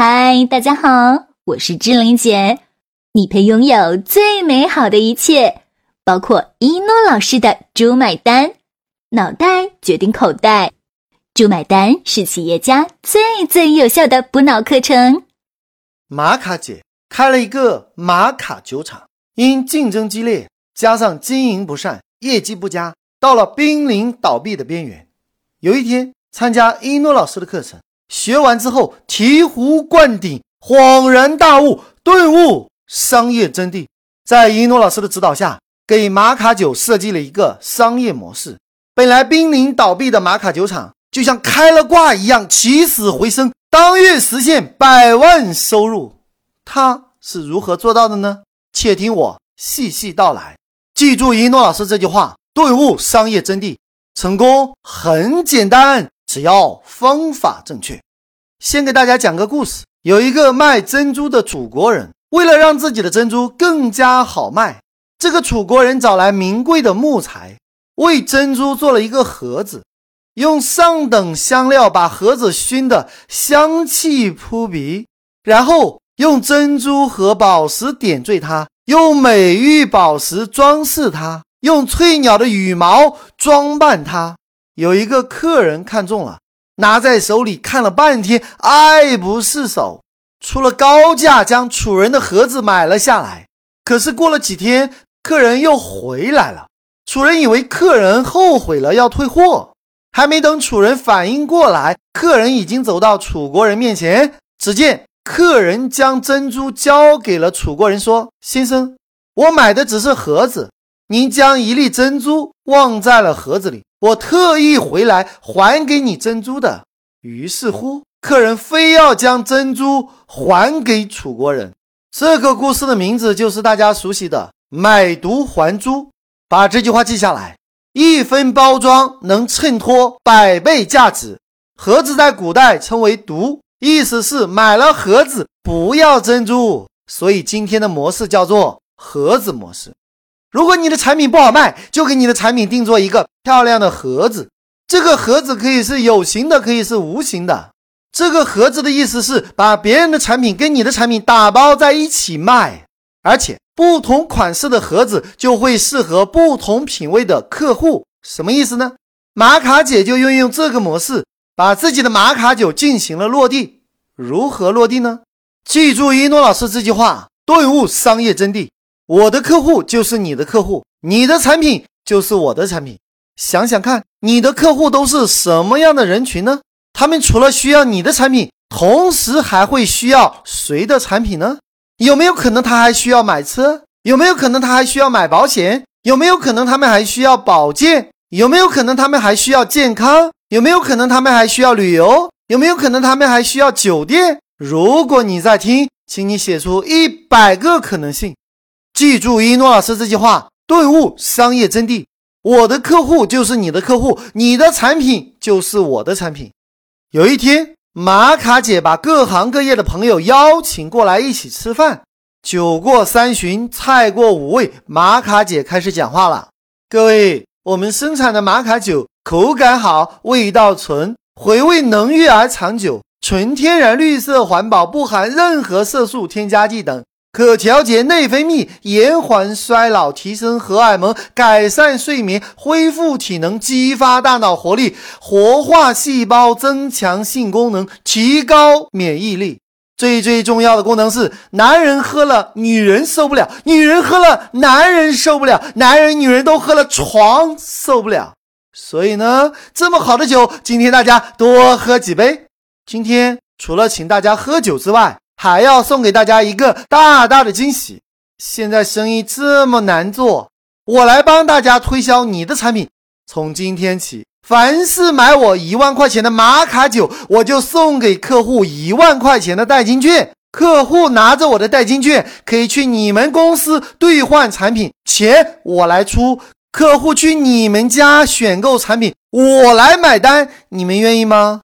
嗨，大家好，我是志玲姐。你配拥有最美好的一切，包括一诺老师的“猪买单”，脑袋决定口袋，“猪买单”是企业家最最有效的补脑课程。玛卡姐开了一个玛卡酒厂，因竞争激烈，加上经营不善，业绩不佳，到了濒临倒闭的边缘。有一天，参加一诺老师的课程。学完之后醍醐灌顶，恍然大悟，顿悟商业真谛。在一诺老师的指导下，给玛卡酒设计了一个商业模式。本来濒临倒闭的玛卡酒厂，就像开了挂一样，起死回生，当月实现百万收入。他是如何做到的呢？且听我细细道来。记住一诺老师这句话：顿悟商业真谛，成功很简单。只要方法正确，先给大家讲个故事。有一个卖珍珠的楚国人，为了让自己的珍珠更加好卖，这个楚国人找来名贵的木材，为珍珠做了一个盒子，用上等香料把盒子熏得香气扑鼻，然后用珍珠和宝石点缀它，用美玉宝石装饰它，用翠鸟的羽毛装扮它。有一个客人看中了，拿在手里看了半天，爱不释手，出了高价将楚人的盒子买了下来。可是过了几天，客人又回来了，楚人以为客人后悔了要退货，还没等楚人反应过来，客人已经走到楚国人面前。只见客人将珍珠交给了楚国人，说：“先生，我买的只是盒子，您将一粒珍珠忘在了盒子里。”我特意回来还给你珍珠的。于是乎，客人非要将珍珠还给楚国人。这个故事的名字就是大家熟悉的“买椟还珠”。把这句话记下来：一分包装能衬托百倍价值。盒子在古代称为椟，意思是买了盒子不要珍珠，所以今天的模式叫做盒子模式。如果你的产品不好卖，就给你的产品定做一个漂亮的盒子。这个盒子可以是有形的，可以是无形的。这个盒子的意思是把别人的产品跟你的产品打包在一起卖，而且不同款式的盒子就会适合不同品味的客户。什么意思呢？玛卡姐就运用这个模式，把自己的玛卡酒进行了落地。如何落地呢？记住一诺老师这句话，顿悟商业真谛。我的客户就是你的客户，你的产品就是我的产品。想想看，你的客户都是什么样的人群呢？他们除了需要你的产品，同时还会需要谁的产品呢？有没有可能他还需要买车？有没有可能他还需要买保险？有没有可能他们还需要保健？有没有可能他们还需要健康？有没有可能他们还需要旅游？有没有可能他们还需要酒店？如果你在听，请你写出一百个可能性。记住一诺老师这句话，顿悟商业真谛。我的客户就是你的客户，你的产品就是我的产品。有一天，玛卡姐把各行各业的朋友邀请过来一起吃饭。酒过三巡，菜过五味，玛卡姐开始讲话了：“各位，我们生产的玛卡酒口感好，味道纯，回味浓郁而长久，纯天然、绿色、环保，不含任何色素添加剂等。”可调节内分泌，延缓衰老，提升荷尔蒙，改善睡眠，恢复体能，激发大脑活力，活化细胞，增强性功能，提高免疫力。最最重要的功能是，男人喝了女人受不了，女人喝了男人受不了，男人女人都喝了床受不了。所以呢，这么好的酒，今天大家多喝几杯。今天除了请大家喝酒之外，还要送给大家一个大大的惊喜！现在生意这么难做，我来帮大家推销你的产品。从今天起，凡是买我一万块钱的玛卡酒，我就送给客户一万块钱的代金券。客户拿着我的代金券，可以去你们公司兑换产品，钱我来出。客户去你们家选购产品，我来买单。你们愿意吗？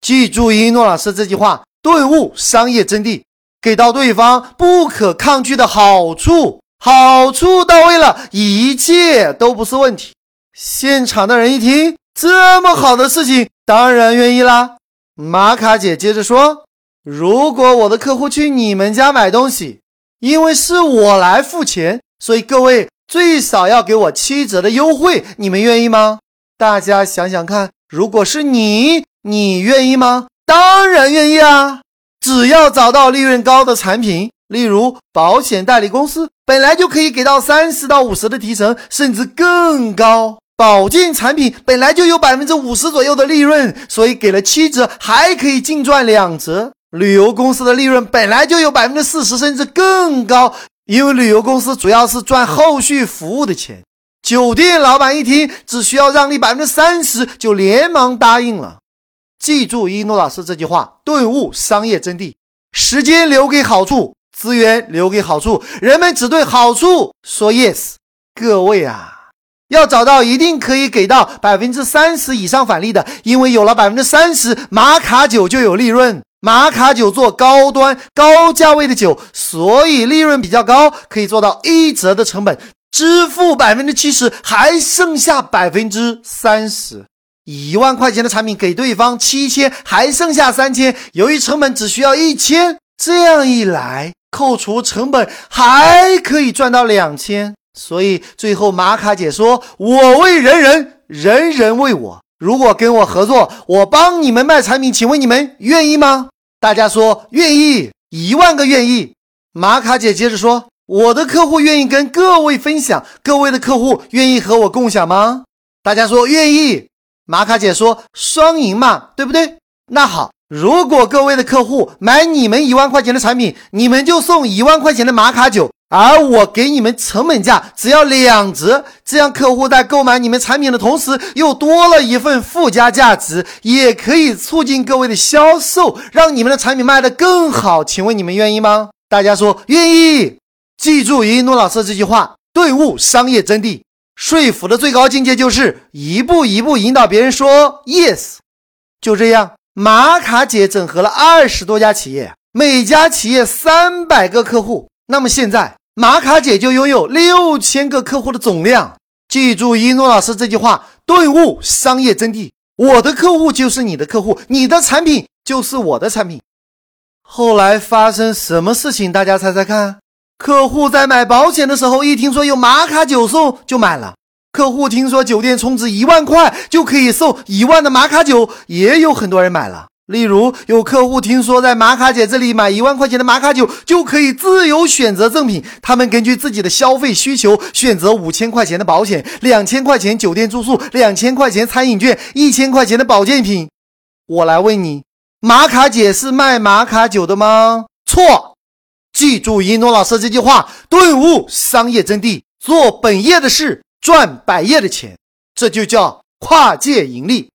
记住一诺老师这句话。顿悟商业真谛，给到对方不可抗拒的好处，好处到位了，一切都不是问题。现场的人一听，这么好的事情，当然愿意啦。玛卡姐接着说：“如果我的客户去你们家买东西，因为是我来付钱，所以各位最少要给我七折的优惠，你们愿意吗？大家想想看，如果是你，你愿意吗？当然愿意啊！只要找到利润高的产品，例如保险代理公司，本来就可以给到三十到五十的提成，甚至更高。保健产品本来就有百分之五十左右的利润，所以给了七折，还可以净赚两折。旅游公司的利润本来就有百分之四十，甚至更高，因为旅游公司主要是赚后续服务的钱。酒店老板一听只需要让利百分之三十，就连忙答应了。记住一诺老师这句话，顿悟商业真谛：时间留给好处，资源留给好处，人们只对好处说 yes。各位啊！要找到一定可以给到百分之三十以上返利的，因为有了百分之三十，玛卡酒就有利润。玛卡酒做高端高价位的酒，所以利润比较高，可以做到一折的成本支付百分之七十，还剩下百分之三十。一万块钱的产品给对方七千，还剩下三千，由于成本只需要一千，这样一来，扣除成本还可以赚到两千。所以最后，玛卡姐说：“我为人人，人人为我。如果跟我合作，我帮你们卖产品，请问你们愿意吗？”大家说愿意，一万个愿意。玛卡姐接着说：“我的客户愿意跟各位分享，各位的客户愿意和我共享吗？”大家说愿意。玛卡姐说：“双赢嘛，对不对？”那好，如果各位的客户买你们一万块钱的产品，你们就送一万块钱的玛卡酒。而我给你们成本价只要两折，这样客户在购买你们产品的同时，又多了一份附加价值，也可以促进各位的销售，让你们的产品卖得更好。请问你们愿意吗？大家说愿意。记住一诺老师这句话，顿悟商业真谛，说服的最高境界就是一步一步引导别人说 yes。就这样，玛卡姐整合了二十多家企业，每家企业三百个客户。那么现在。玛卡姐就拥有六千个客户的总量。记住一诺老师这句话，顿悟商业真谛。我的客户就是你的客户，你的产品就是我的产品。后来发生什么事情？大家猜猜看。客户在买保险的时候，一听说有玛卡酒送，就买了。客户听说酒店充值一万块就可以送一万的玛卡酒，也有很多人买了。例如，有客户听说在玛卡姐这里买一万块钱的玛卡酒就可以自由选择赠品，他们根据自己的消费需求选择五千块钱的保险、两千块钱酒店住宿、两千块钱餐饮券、一千块钱的保健品。我来问你，玛卡姐是卖玛卡酒的吗？错，记住一诺老师这句话，顿悟商业真谛，做本业的事，赚百业的钱，这就叫跨界盈利。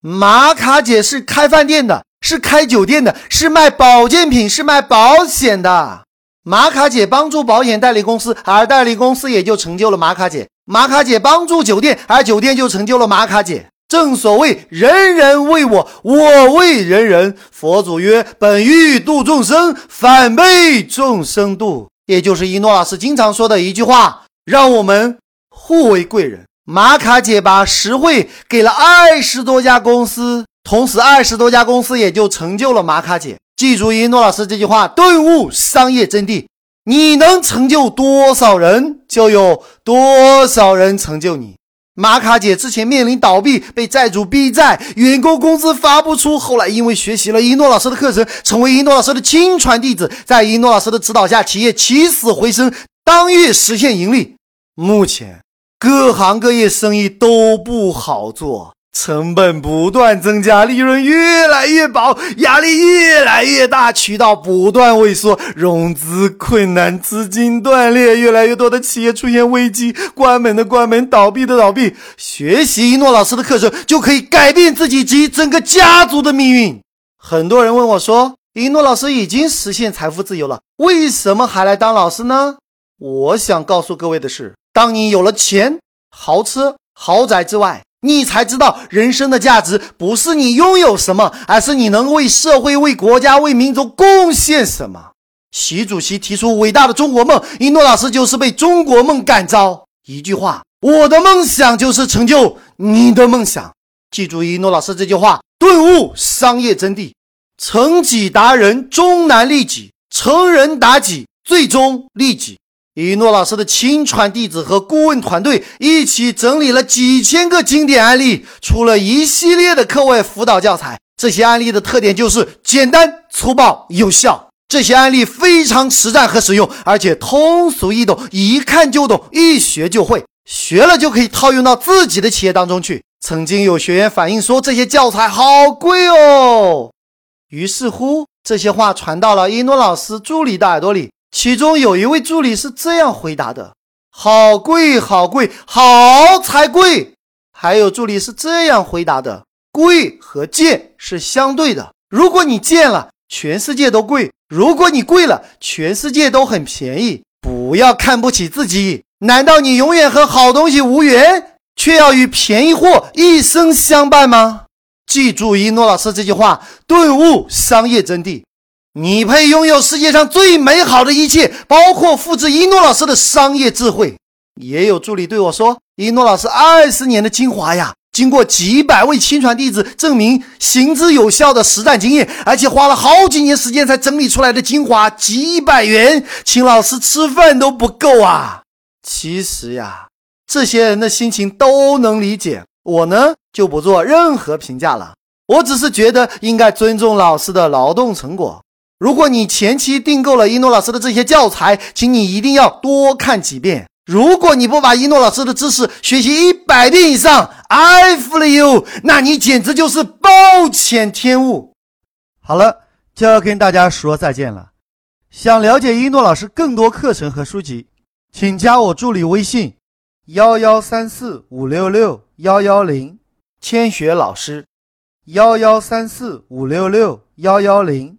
玛卡姐是开饭店的，是开酒店的，是卖保健品，是卖保险的。玛卡姐帮助保险代理公司，而代理公司也就成就了玛卡姐。玛卡姐帮助酒店，而酒店就成就了玛卡姐。正所谓人人为我，我为人人。佛祖曰：本欲度众生，反被众生度。也就是一诺老师经常说的一句话：让我们互为贵人。玛卡姐把实惠给了二十多家公司，同时二十多家公司也就成就了玛卡姐。记住一诺老师这句话，顿悟商业真谛：你能成就多少人，就有多少人成就你。玛卡姐之前面临倒闭，被债主逼债，员工工资发不出。后来因为学习了一诺老师的课程，成为一诺老师的亲传弟子，在一诺老师的指导下，企业起死回生，当月实现盈利。目前。各行各业生意都不好做，成本不断增加，利润越来越薄，压力越来越大，渠道不断萎缩，融资困难，资金断裂，越来越多的企业出现危机，关门的关门，倒闭的倒闭。学习一诺老师的课程，就可以改变自己及整个家族的命运。很多人问我说：“一诺老师已经实现财富自由了，为什么还来当老师呢？”我想告诉各位的是。当你有了钱、豪车、豪宅之外，你才知道人生的价值不是你拥有什么，而是你能为社会、为国家、为民族贡献什么。习主席提出伟大的中国梦，一诺老师就是被中国梦感召。一句话，我的梦想就是成就你的梦想。记住一诺老师这句话，顿悟商业真谛。成己达人，终难利己；成人达己，最终利己。一诺老师的亲传弟子和顾问团队一起整理了几千个经典案例，出了一系列的课外辅导教材。这些案例的特点就是简单、粗暴、有效。这些案例非常实战和实用，而且通俗易懂，一看就懂，一学就会，学了就可以套用到自己的企业当中去。曾经有学员反映说，这些教材好贵哦。于是乎，这些话传到了一诺老师助理的耳朵里。其中有一位助理是这样回答的：“好贵，好贵，好才贵。”还有助理是这样回答的：“贵和贱是相对的。如果你贱了，全世界都贵；如果你贵了，全世界都很便宜。不要看不起自己。难道你永远和好东西无缘，却要与便宜货一生相伴吗？”记住一诺老师这句话，顿悟商业真谛。你配拥有世界上最美好的一切，包括复制一诺老师的商业智慧。也有助理对我说：“一诺老师二十年的精华呀，经过几百位亲传弟子证明行之有效的实战经验，而且花了好几年时间才整理出来的精华，几百元请老师吃饭都不够啊！”其实呀，这些人的心情都能理解。我呢就不做任何评价了，我只是觉得应该尊重老师的劳动成果。如果你前期订购了一诺老师的这些教材，请你一定要多看几遍。如果你不把一诺老师的知识学习一百遍以上，I feel you，那你简直就是暴殄天物。好了，就要跟大家说再见了。想了解一诺老师更多课程和书籍，请加我助理微信。幺幺三四五六六幺幺零，千雪老师。幺幺三四五六六幺幺零，